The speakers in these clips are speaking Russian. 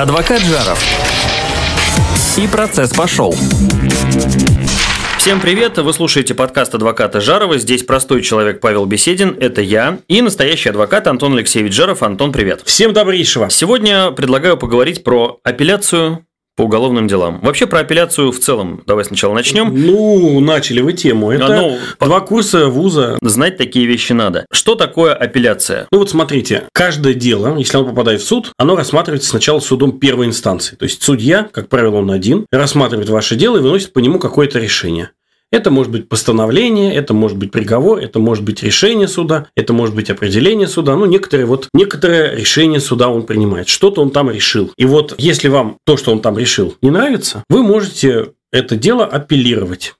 Адвокат Жаров. И процесс пошел. Всем привет! Вы слушаете подкаст адвоката Жарова. Здесь простой человек Павел Беседин, это я, и настоящий адвокат Антон Алексеевич Жаров. Антон, привет! Всем добрейшего! Сегодня предлагаю поговорить про апелляцию по уголовным делам. Вообще про апелляцию в целом. Давай сначала начнем. Ну, начали вы тему. Это А, ну, два курса вуза. Знать такие вещи надо. Что такое апелляция? Ну вот смотрите, каждое дело, если оно попадает в суд, оно рассматривается сначала судом первой инстанции. То есть судья, как правило, он один, рассматривает ваше дело и выносит по нему какое-то решение. Это может быть постановление, это может быть приговор, это может быть решение суда, это может быть определение суда. Ну, некоторые вот, некоторое решение суда он принимает. Что-то он там решил. И вот, если вам то, что он там решил, не нравится, вы можете это дело апеллировать.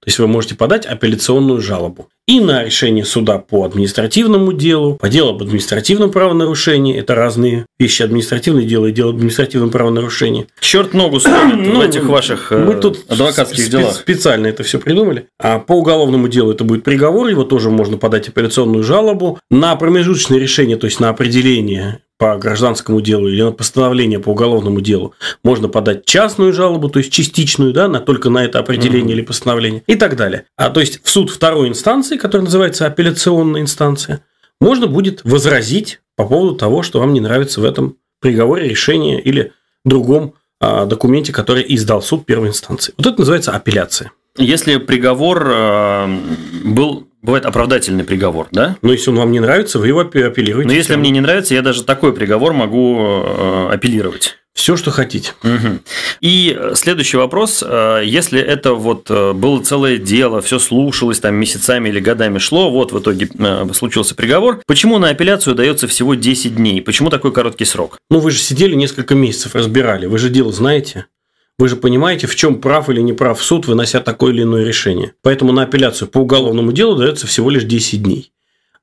То есть вы можете подать апелляционную жалобу. И на решение суда по административному делу, по делу об административном правонарушении, это разные вещи, административное дело и дело об административном правонарушении. Черт ногу сломит Ну, в этих ваших э, Мы тут адвокатских спе- делах. специально это все придумали. А по уголовному делу это будет приговор, его тоже можно подать апелляционную жалобу. На промежуточное решение, то есть на определение по гражданскому делу или на постановление по уголовному делу можно подать частную жалобу, то есть частичную, да, на, только на это определение или постановление и так далее. А то есть в суд второй инстанции, который называется апелляционная инстанция, можно будет возразить по поводу того, что вам не нравится в этом приговоре, решении или другом а, документе, который издал суд первой инстанции. Вот это называется апелляция. Если приговор э, был, бывает оправдательный приговор, да? Но если он вам не нравится, вы его апе- апеллируете. Но если мне не нравится, я даже такой приговор могу э, апеллировать. Все, что хотите. Мгм. И э, следующий вопрос. э, Если это вот было целое дело, все слушалось там месяцами или годами шло, вот в итоге случился приговор, почему на апелляцию дается всего 10 дней? Почему такой короткий срок? Ну, вы же сидели несколько месяцев, разбирали. Вы же дело знаете. Вы же понимаете, в чем прав или не прав суд, вынося такое или иное решение. Поэтому на апелляцию по уголовному делу дается всего лишь 10 дней.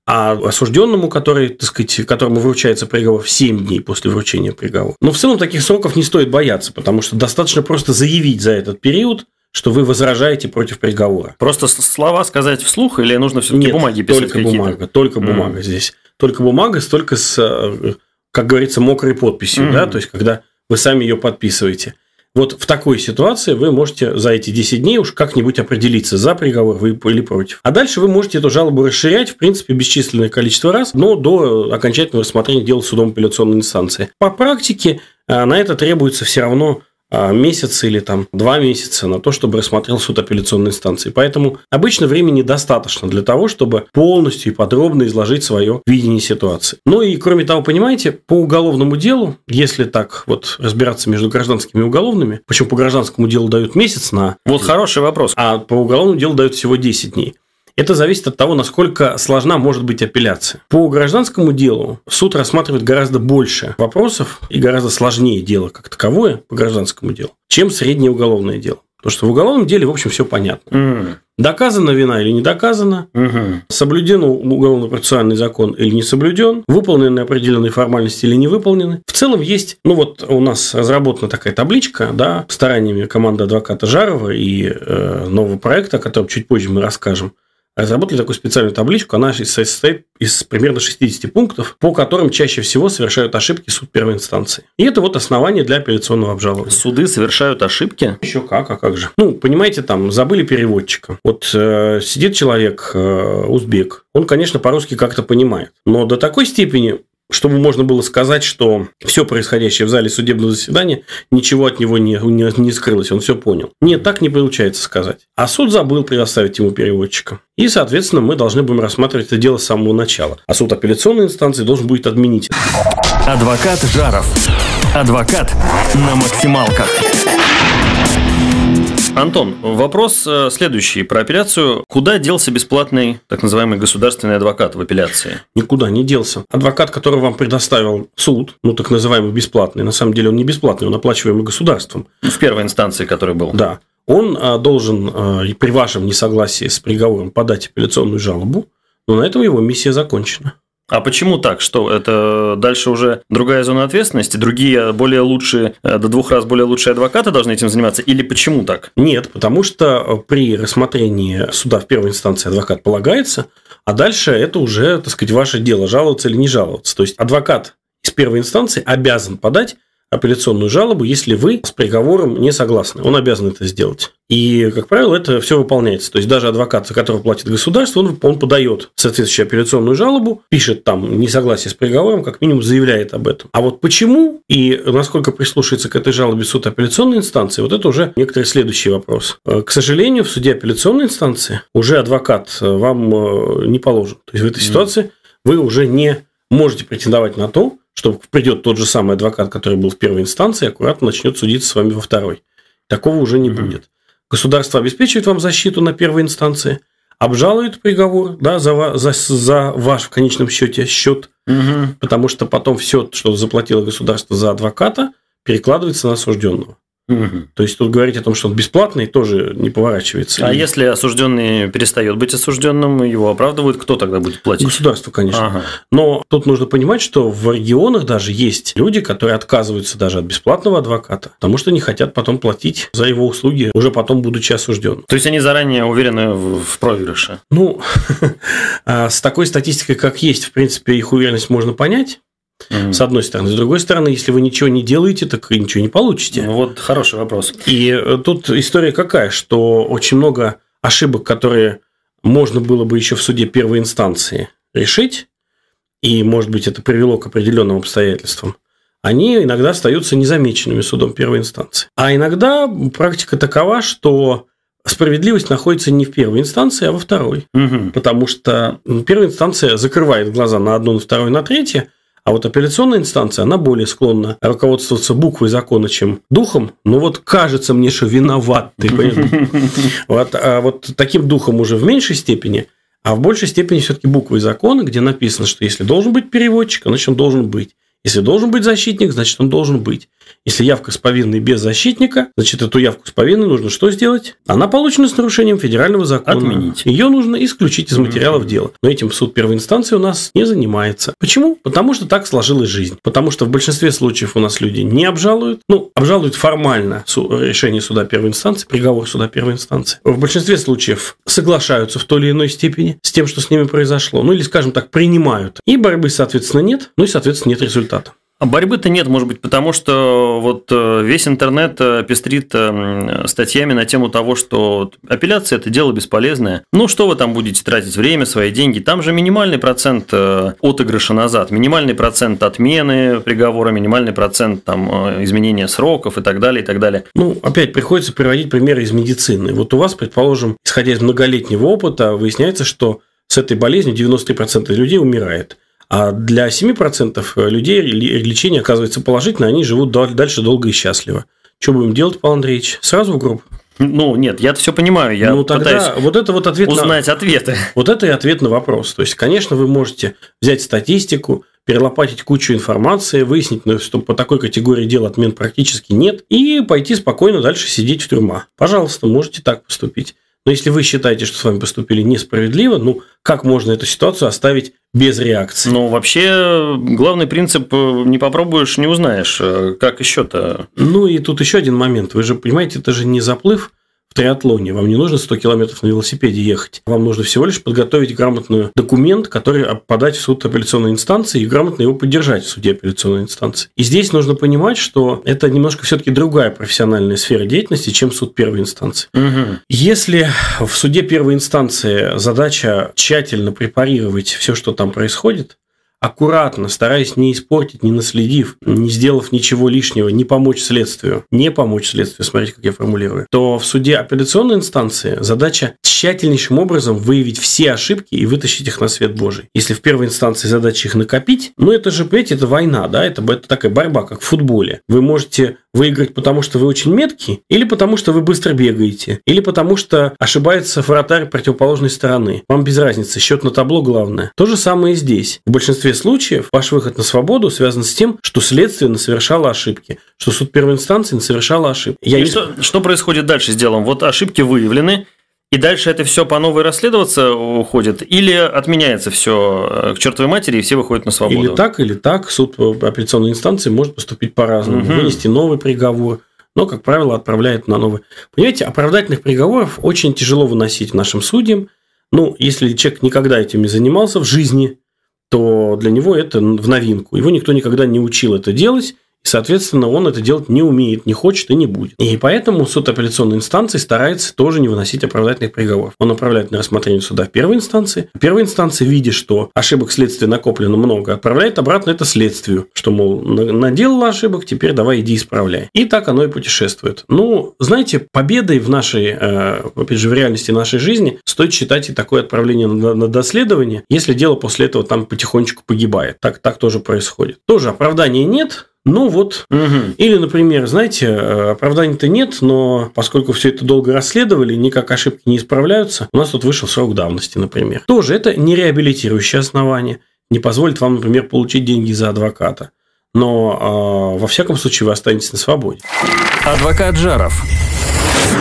А осужденному, который, так сказать, которому вручается приговор в 7 дней после вручения приговора. Но в целом таких сроков не стоит бояться, потому что достаточно просто заявить за этот период, что вы возражаете против приговора. Просто слова сказать вслух или нужно все-таки бумаги писать только бумага, только бумага здесь. Только бумага, столько с, э, как говорится, мокрой подписью, Мгм. да, то есть когда вы сами ее подписываете. Вот в такой ситуации вы можете за эти 10 дней уж как-нибудь определиться, за приговор вы или против. А дальше вы можете эту жалобу расширять, в принципе, бесчисленное количество раз, но до окончательного рассмотрения дела судом апелляционной инстанции. По практике э, на это требуется все равно месяц или там два месяца на то, чтобы рассмотрел суд апелляционной инстанции. Поэтому обычно времени достаточно для того, чтобы полностью и подробно изложить свое видение ситуации. Ну и кроме того, понимаете, по уголовному делу, если так вот разбираться между гражданскими и уголовными, почему по гражданскому делу дают месяц на, Вот хороший вопрос. а по уголовному делу дают всего 10 дней. Это зависит от того, насколько сложна может быть апелляция. По гражданскому делу суд рассматривает гораздо больше вопросов и гораздо сложнее дело как таковое по гражданскому делу, чем среднее уголовное дело. Потому что в уголовном деле, в общем, все понятно. М, Доказана вина или не доказана, мгм. соблюден уголовно-процессуальный закон или не соблюден, выполнены определенные формальности или не выполнены. В целом есть, ну вот у нас разработана такая табличка, да, стараниями команды адвоката Жарова и э, нового проекта, о котором чуть позже мы расскажем. Разработали такую специальную табличку, она состоит из примерно 60 пунктов, по которым чаще всего совершают ошибки суд первой инстанции. И это вот основание для апелляционного обжалования. Суды совершают ошибки. Еще как, а как же? Ну, понимаете, там забыли переводчика. Вот э, сидит человек, э, узбек, он, конечно, по-русски как-то понимает, но до такой степени, чтобы можно было сказать, что все происходящее в зале судебного заседания, ничего от него не, не, не скрылось, он все понял. Нет, так не получается сказать. А суд забыл предоставить ему переводчика. И, соответственно, мы должны будем рассматривать это дело с самого начала. А суд апелляционной инстанции должен будет отменить. Адвокат Жаров. Адвокат на максималках. Антон, вопрос э, следующий про апелляцию. Куда делся бесплатный так называемый государственный адвокат в апелляции? никуда не делся. Адвокат, который вам предоставил суд, ну так называемый бесплатный, на самом деле он не бесплатный, он оплачиваемый государством. В первой инстанции, который был. Да. Он а, должен и при вашем несогласии с приговором подать апелляционную жалобу, но на этом его миссия закончена. А почему так? Что это дальше уже другая зона ответственности? Другие более лучшие, э, до двух раз более лучшие адвокаты должны этим заниматься? Или почему так? Нет, потому что при рассмотрении суда в первой инстанции адвокат полагается, а дальше это уже, так сказать, ваше дело, жаловаться или не жаловаться. То есть адвокат из первой инстанции обязан подать апелляционную жалобу, если вы с приговором не согласны. Он обязан это сделать. И, как правило, это все выполняется. То есть, даже адвокат, за которого платит государство, он, он подает соответствующую апелляционную жалобу, пишет там несогласие с приговором, как минимум заявляет об этом. А вот почему и насколько прислушается к этой жалобе суд апелляционной инстанции, вот это уже некоторый следующий вопрос. Э, к сожалению, в суде апелляционной инстанции уже адвокат э, вам э, не положен. То есть, в этой ситуации вы уже не можете претендовать на то, что придет тот же самый адвокат, который был в первой инстанции, аккуратно начнет судиться с вами во второй. Такого уже не mm-hmm. будет. Государство обеспечивает вам защиту на первой инстанции, обжалует приговор да, за, за, за ваш в конечном счете счет, угу. потому что потом все, что заплатило государство за адвоката, перекладывается на осужденного. Угу. То есть тут говорить о том, что он бесплатный, тоже не поворачивается. А и... если осужденный перестает быть осужденным, его оправдывают, кто тогда будет платить? Государство, конечно. Ага. Но тут нужно понимать, что в регионах даже есть люди, которые отказываются даже от бесплатного адвоката, потому что не хотят потом платить за его услуги, уже потом будучи осужденным. То есть они заранее уверены в проигрыше? Ну, а с такой статистикой, как есть, в принципе, их уверенность можно понять. Mm-hmm. С одной стороны. С другой стороны, если вы ничего не делаете, так и ничего не получите. Ну, вот хороший вопрос. И э, тут история какая, что очень много ошибок, которые можно было бы еще в суде первой инстанции решить, и, может быть, это привело к определенным обстоятельствам, они иногда остаются незамеченными судом первой инстанции. А иногда практика такова, что справедливость находится не в первой инстанции, а во второй. Угу. Потому что первая инстанция закрывает глаза на одно, на второе, на третье, а вот апелляционная инстанция, она более склонна руководствоваться буквой закона, чем духом. Ну вот кажется мне, что виноват ты, Вот, а вот таким духом уже в меньшей степени, а в большей степени все-таки буквой закона, где написано, что если должен быть переводчик, значит он должен быть. Если должен быть защитник, значит он должен быть. Если явка с повинной без защитника, значит, эту явку с повинной нужно что сделать? Она получена с нарушением федерального закона. Отменить. Ее нужно исключить из материалов дела. Но этим суд первой инстанции у нас не занимается. Почему? Потому что так сложилась жизнь. Потому что в большинстве случаев у нас люди не обжалуют. Ну, обжалуют формально решение суда первой инстанции, приговор суда первой инстанции. В большинстве случаев соглашаются в той или иной степени с тем, что с ними произошло. Ну, или, скажем так, принимают. И борьбы, соответственно, нет. Ну, и, соответственно, нет результата. А борьбы-то нет, может быть, потому что вот э, весь интернет э, пестрит э, статьями на тему того, что апелляция – это дело бесполезное. Ну, что вы там будете тратить время, свои деньги? Там же минимальный процент отыгрыша назад, минимальный процент отмены приговора, минимальный процент там, изменения сроков и так далее, и так далее. Ну, опять приходится приводить примеры из медицины. Вот у вас, предположим, исходя из многолетнего опыта, выясняется, что с этой болезнью 93% людей умирает. А для 7% людей лечение оказывается положительно, они живут дальше долго и счастливо. Что будем делать, Павел Андреевич? Сразу в группу? Ну, нет, я все понимаю. Я ну, тогда вот это вот ответ узнать на... ответы. Вот это и ответ на вопрос. То есть, конечно, вы можете взять статистику, перелопатить кучу информации, выяснить, ну, что по такой категории дел отмен практически нет, и пойти спокойно дальше сидеть в тюрьма. Пожалуйста, можете так поступить. Но если вы считаете, что с вами поступили несправедливо, ну, как можно эту ситуацию оставить без реакции? Ну, вообще, главный принцип э, не попробуешь, не узнаешь. Э, как еще-то? Ну, и тут еще один момент. Вы же понимаете, это же не заплыв в триатлоне. Вам не нужно 100 километров на велосипеде ехать. Вам нужно всего лишь подготовить грамотный документ, который подать в суд апелляционной инстанции и грамотно его поддержать в суде апелляционной инстанции. И здесь нужно понимать, что это немножко все-таки другая профессиональная сфера деятельности, чем суд первой инстанции. Угу. Если в суде первой инстанции задача тщательно препарировать все, что там происходит, аккуратно, стараясь не испортить, не наследив, не сделав ничего лишнего, не помочь следствию, не помочь следствию, смотрите, как я формулирую, то в суде апелляционной инстанции задача тщательнейшим образом выявить все ошибки и вытащить их на свет Божий. Если в первой инстанции задача их накопить, ну это же, понимаете, это война, да, это, это такая борьба, как в футболе. Вы можете выиграть, потому что вы очень меткий, или потому что вы быстро бегаете, или потому что ошибается вратарь противоположной стороны. Вам без разницы, счет на табло главное. То же самое и здесь. В большинстве случаев ваш выход на свободу связан с тем, что следствие совершало ошибки, что суд первой инстанции совершало ошибки. Я и не... что, что происходит дальше с делом? Вот ошибки выявлены, и дальше это все по новой расследоваться уходит? Или отменяется все э, к чертовой матери, и все выходят на свободу? Или так, или так. Суд апелляционной инстанции может поступить по-разному. Угу. Вынести новый приговор, но, как правило, отправляет на новый. Понимаете, оправдательных приговоров очень тяжело выносить в нашем суде. Ну, если человек никогда этим не занимался в жизни, то для него это в новинку. Его никто никогда не учил это делать, И, соответственно, он это делать не умеет, не хочет и не будет. И поэтому суд апелляционной инстанции старается тоже не выносить оправдательных приговоров. Он направляет на рассмотрение суда в первой инстанции. В первой инстанции, видя, что ошибок следствия накоплено много, отправляет обратно это следствию, что, мол, наделала ошибок, теперь давай иди исправляй. И так оно и путешествует. Ну, знаете, победой в нашей, э, опять же, в реальности нашей жизни стоит считать и такое отправление на доследование, если дело после этого там потихонечку погибает. Так, так тоже происходит. Тоже оправдания нет, ну вот. Угу. Или, например, знаете, э, оправданий-то нет, но поскольку все это долго расследовали, никак ошибки не исправляются, у нас тут вышел срок давности, например. Тоже это не реабилитирующее основание, не позволит вам, например, получить деньги за адвоката. Но э, во всяком случае вы останетесь на свободе. Адвокат Жаров.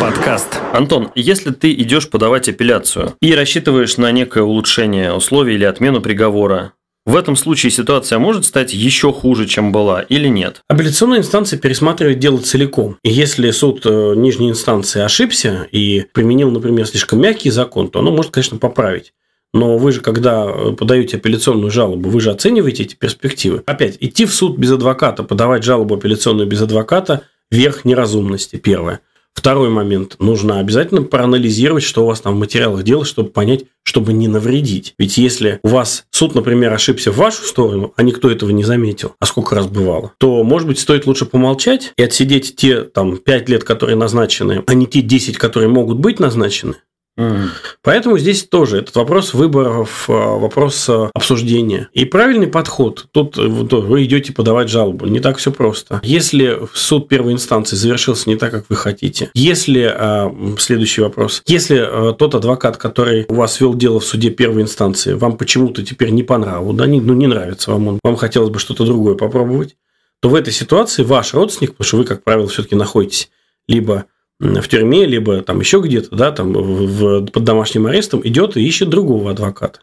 Подкаст. Антон, если ты идешь подавать апелляцию и рассчитываешь на некое улучшение условий или отмену приговора, в этом случае ситуация может стать еще хуже, чем была, или нет? Апелляционная инстанция пересматривает дело целиком. И если суд э, нижней инстанции ошибся и применил, например, слишком мягкий закон, то оно может, конечно, поправить. Но вы же, когда э, подаете апелляционную жалобу, вы же оцениваете эти перспективы. Опять, идти в суд без адвоката, подавать жалобу апелляционную без адвоката – верх неразумности, первое. Второй момент. Нужно обязательно проанализировать, что у вас там в материалах дела, чтобы понять, чтобы не навредить. Ведь если у вас суд, например, ошибся в вашу сторону, а никто этого не заметил, а сколько раз бывало, то, может быть, стоит лучше помолчать и отсидеть те там 5 лет, которые назначены, а не те 10, которые могут быть назначены, Поэтому здесь тоже этот вопрос выборов, э, вопрос э, обсуждения. И правильный подход. Тут э, вы идете подавать жалобу. Не так все просто. Если суд первой инстанции завершился не так, как вы хотите, если, следующий вопрос, если тот адвокат, который у вас вел дело в суде первой инстанции, вам почему-то теперь не по нраву, да, не, ну, не нравится вам он, вам хотелось бы что-то другое попробовать, то в этой ситуации ваш родственник, потому что вы, как правило, все-таки находитесь либо в тюрьме, либо там еще где-то, да, там в, под домашним арестом, идет и ищет другого адвоката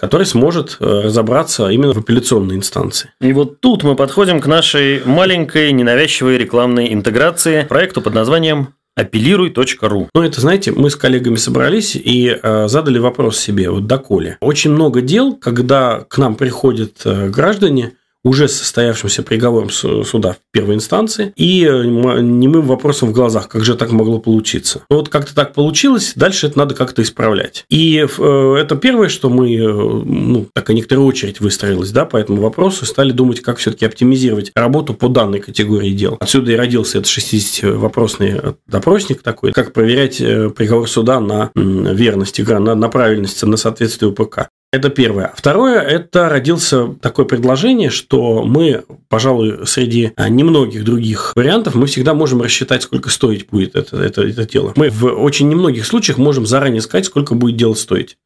который сможет э, разобраться именно в апелляционной инстанции. И вот тут мы подходим к нашей маленькой ненавязчивой рекламной интеграции проекту под названием апеллируй.ру. Ну, это, знаете, мы с коллегами собрались и э, задали вопрос себе, вот доколе. Очень много дел, когда к нам приходят э, граждане, уже состоявшимся приговором суда в первой инстанции и э, немым вопросом в глазах, как же так могло получиться. Вот как-то так получилось, дальше это надо как-то исправлять. И э, это первое, что мы, э, ну, такая некоторая очередь выстроилась, да, по этому вопросу, стали думать, как все-таки оптимизировать работу по данной категории дел. Отсюда и родился этот 60-вопросный допросник такой, как проверять приговор суда на верность, на, на правильность, на соответствие УПК. Это первое. Второе, это родился такое предложение, что мы, пожалуй, среди а, немногих других вариантов, мы всегда можем рассчитать, сколько стоить будет это, это, это дело. Мы в очень немногих случаях можем заранее сказать, сколько будет дело стоить.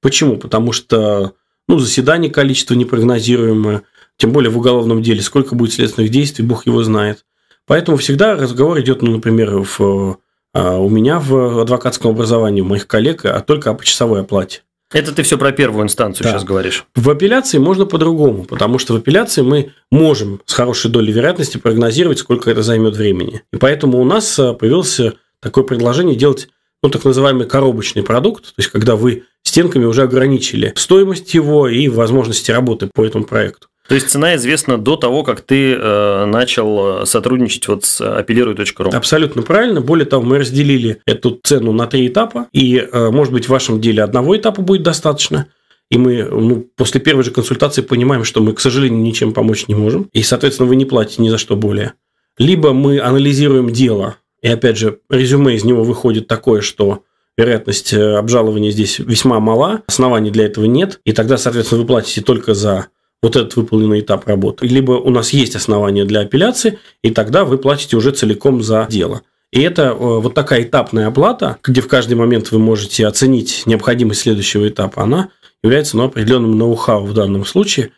Почему? Потому что ну, заседание количество непрогнозируемое, тем более в уголовном деле, сколько будет следственных действий, бог его знает. Поэтому всегда разговор идет, ну, например, в, а, у меня в адвокатском образовании, у моих коллег, а только о почасовой оплате. Это ты все про первую инстанцию да. сейчас говоришь. В апелляции можно по-другому, потому что в апелляции мы можем с хорошей долей вероятности прогнозировать, сколько это займет времени. И поэтому у нас э, появилось такое предложение делать ну, так называемый коробочный продукт, то есть когда вы стенками уже ограничили стоимость его и возможности работы по этому проекту. То есть цена известна до того, как ты э, начал э, сотрудничать вот с апеллируй.ру. Абсолютно правильно. Более того, мы разделили эту цену на три этапа, и, э, может быть, в вашем деле одного этапа будет достаточно. И мы ну, после первой же консультации понимаем, что мы, к сожалению, ничем помочь не можем. И, соответственно, вы не платите ни за что более. Либо мы анализируем дело, и, опять же, резюме из него выходит такое, что вероятность обжалования здесь весьма мала, оснований для этого нет, и тогда, соответственно, вы платите только за вот этот выполненный этап работы. Либо у нас есть основания для апелляции, и тогда вы платите уже целиком за дело. И это э, вот такая этапная оплата, где в каждый момент вы можете оценить необходимость следующего этапа, она является ну, определенным ноу-хау в данном случае,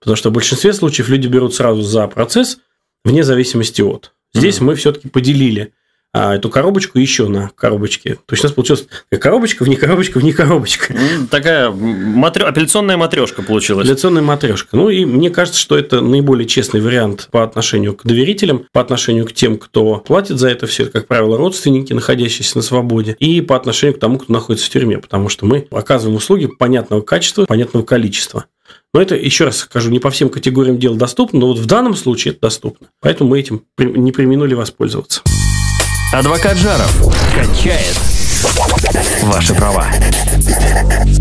потому что в большинстве случаев люди берут сразу за процесс вне зависимости от. Здесь mm-hmm. мы все-таки поделили эту коробочку еще на коробочке. То есть у нас получилась коробочка, вне коробочка, вне коробочка. Ну, такая матр... апелляционная матрешка получилась. Апелляционная матрешка. Ну и мне кажется, что это наиболее честный вариант по отношению к доверителям, по отношению к тем, кто платит за это все, это, как правило, родственники, находящиеся на свободе, и по отношению к тому, кто находится в тюрьме, потому что мы оказываем услуги понятного качества, понятного количества. Но это, еще раз скажу, не по всем категориям дел доступно, но вот в данном случае это доступно. Поэтому мы этим не применули воспользоваться. Адвокат Жаров качает ваши права.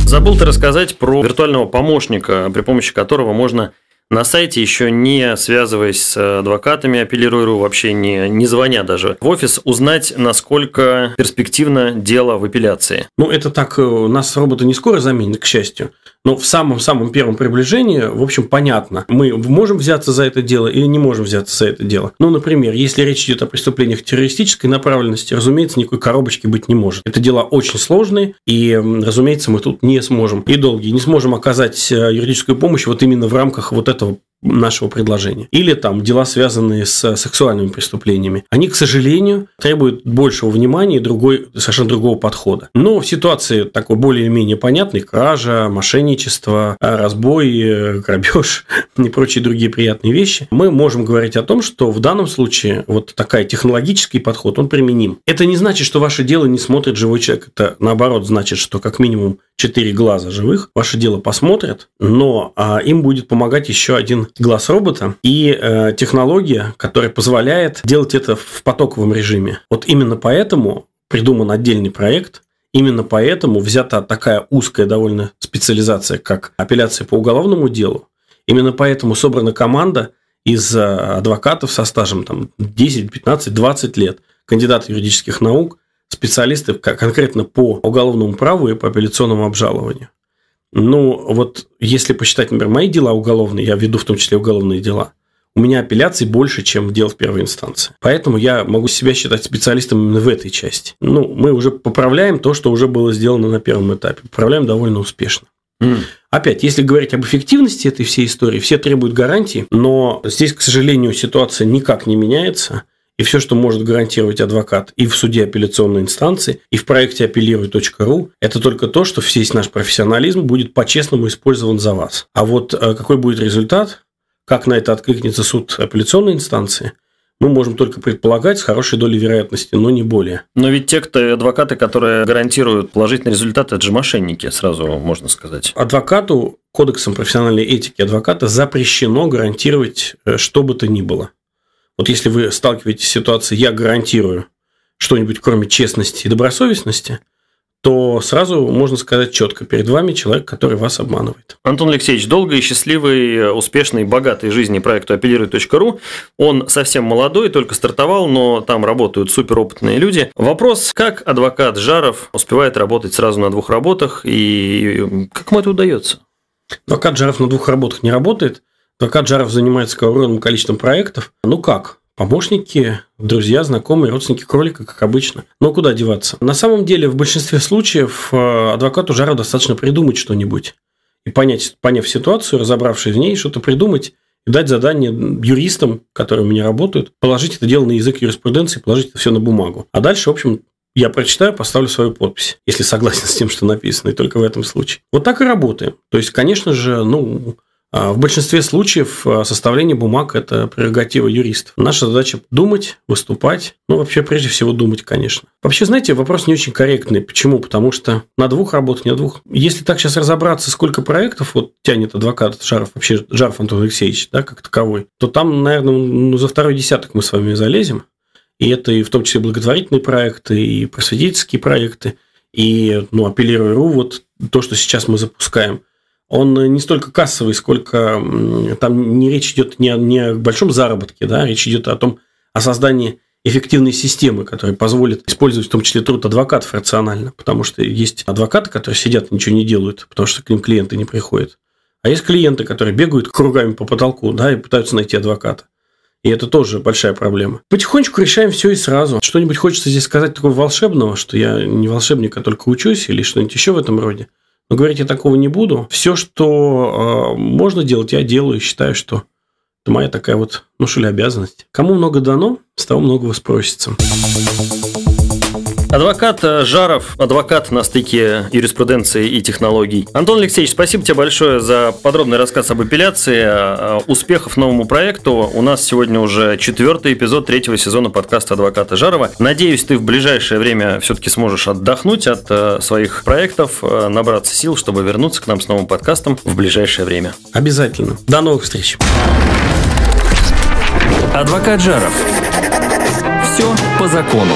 Забыл ты рассказать про виртуального помощника, при помощи которого можно на сайте, еще не связываясь с адвокатами, апеллирую вообще не, не звоня даже в офис, узнать, насколько перспективно дело в апелляции. Ну, это так, э, нас роботы не скоро заменят, к счастью. Но в самом-самом первом приближении, в общем, понятно, мы можем взяться за это дело или не можем взяться за это дело. Ну, например, если речь идет о преступлениях террористической направленности, разумеется, никакой коробочки быть не может. Это дела очень сложные, и, разумеется, мы тут не сможем и долгие, не сможем оказать э, юридическую помощь вот именно в рамках вот этого нашего предложения. Или там дела, связанные с сексуальными преступлениями. Они, к сожалению, требуют большего внимания и другой, совершенно другого подхода. Но в ситуации такой более-менее понятной, кража, мошенничество, разбой, грабеж и прочие другие приятные вещи, мы можем говорить о том, что в данном случае вот такой технологический подход, он применим. Это не значит, что ваше дело не смотрит живой человек. Это наоборот значит, что как минимум четыре глаза живых ваше дело посмотрят, но а, им будет помогать еще один глаз робота и э, технология, которая позволяет делать это в потоковом режиме. Вот именно поэтому придуман отдельный проект, именно поэтому взята такая узкая довольно специализация, как апелляция по уголовному делу. Именно поэтому собрана команда из э, адвокатов со стажем там, 10, 15, 20 лет, кандидаты юридических наук, специалисты конкретно по уголовному праву и по апелляционному обжалованию. Ну, вот если посчитать, например, мои дела уголовные, я веду в том числе уголовные дела, у меня апелляций больше, чем дел в первой инстанции. Поэтому я могу себя считать специалистом именно в этой части. Ну, мы уже поправляем то, что уже было сделано на первом этапе. Поправляем довольно успешно. Mm. Опять, если говорить об эффективности этой всей истории, все требуют гарантий, но здесь, к сожалению, ситуация никак не меняется. И все, что может гарантировать адвокат и в суде апелляционной инстанции, и в проекте апеллируй.ру, это только то, что весь наш профессионализм будет по-честному использован за вас. А вот э, какой будет результат, как на это откликнется суд апелляционной инстанции, мы можем только предполагать с хорошей долей вероятности, но не более. Но ведь те, кто адвокаты, которые гарантируют положительный результат, это же мошенники, сразу можно сказать. Адвокату, кодексом профессиональной этики адвоката запрещено гарантировать э, что бы то ни было. Вот если вы сталкиваетесь с ситуацией «я гарантирую что-нибудь кроме честности и добросовестности», то сразу можно сказать четко, перед вами человек, который вас обманывает. Антон Алексеевич, долгой, счастливой, успешной, богатой жизни проекту апеллируй.ру. Он совсем молодой, только стартовал, но там работают суперопытные люди. Вопрос, как адвокат Жаров успевает работать сразу на двух работах и как ему это удается? Адвокат Жаров на двух работах не работает – Адвокат Жаров занимается огромным количеством проектов. Ну как? Помощники, друзья, знакомые, родственники кролика, как обычно. Но куда деваться? На самом деле, в большинстве случаев э, адвокату Жаров достаточно придумать что-нибудь. И понять, поняв ситуацию, разобравшись в ней, что-то придумать и дать задание юристам, которые у меня работают, положить это дело на язык юриспруденции, положить это все на бумагу. А дальше, в общем, я прочитаю, поставлю свою подпись, если согласен с тем, что написано, и только в этом случае. Вот так и работаем. То есть, конечно же, ну, в большинстве случаев а, составление бумаг – это прерогатива юристов. Наша задача – думать, выступать, ну, вообще, прежде всего, думать, конечно. Вообще, знаете, вопрос не очень корректный. Почему? Потому что на двух работах, не на двух. Если так сейчас разобраться, сколько проектов вот тянет адвокат Жаров, вообще Жаров Антон Алексеевич, да, как таковой, то там, наверное, ну, за второй десяток мы с вами залезем. И это и в том числе благотворительные проекты, и просветительские проекты, и, ну, апеллирую вот то, что сейчас мы запускаем – он не столько кассовый, сколько там не речь идет не о, не о большом заработке, да, речь идет о том, о создании эффективной системы, которая позволит использовать в том числе труд адвокатов рационально, потому что есть адвокаты, которые сидят и ничего не делают, потому что к ним клиенты не приходят. А есть клиенты, которые бегают кругами по потолку, да, и пытаются найти адвоката. И это тоже большая проблема. Потихонечку решаем все и сразу. Что-нибудь хочется здесь сказать такого волшебного, что я не волшебник, а только учусь, или что-нибудь еще в этом роде. Но говорить я такого не буду. Все, что э, можно делать, я делаю. Считаю, что это моя такая вот, ну что ли, обязанность. Кому много дано, с того многого спросится. Адвокат э, Жаров, адвокат на стыке юриспруденции и технологий. Антон Алексеевич, спасибо тебе большое за подробный рассказ об апелляции. Э, успехов новому проекту. У нас сегодня уже четвертый эпизод третьего сезона подкаста адвоката Жарова. Надеюсь, ты в ближайшее время все-таки сможешь отдохнуть от э, своих проектов, набраться сил, чтобы вернуться к нам с новым подкастом в ближайшее время. Обязательно. До новых встреч. Адвокат Жаров. Все по закону.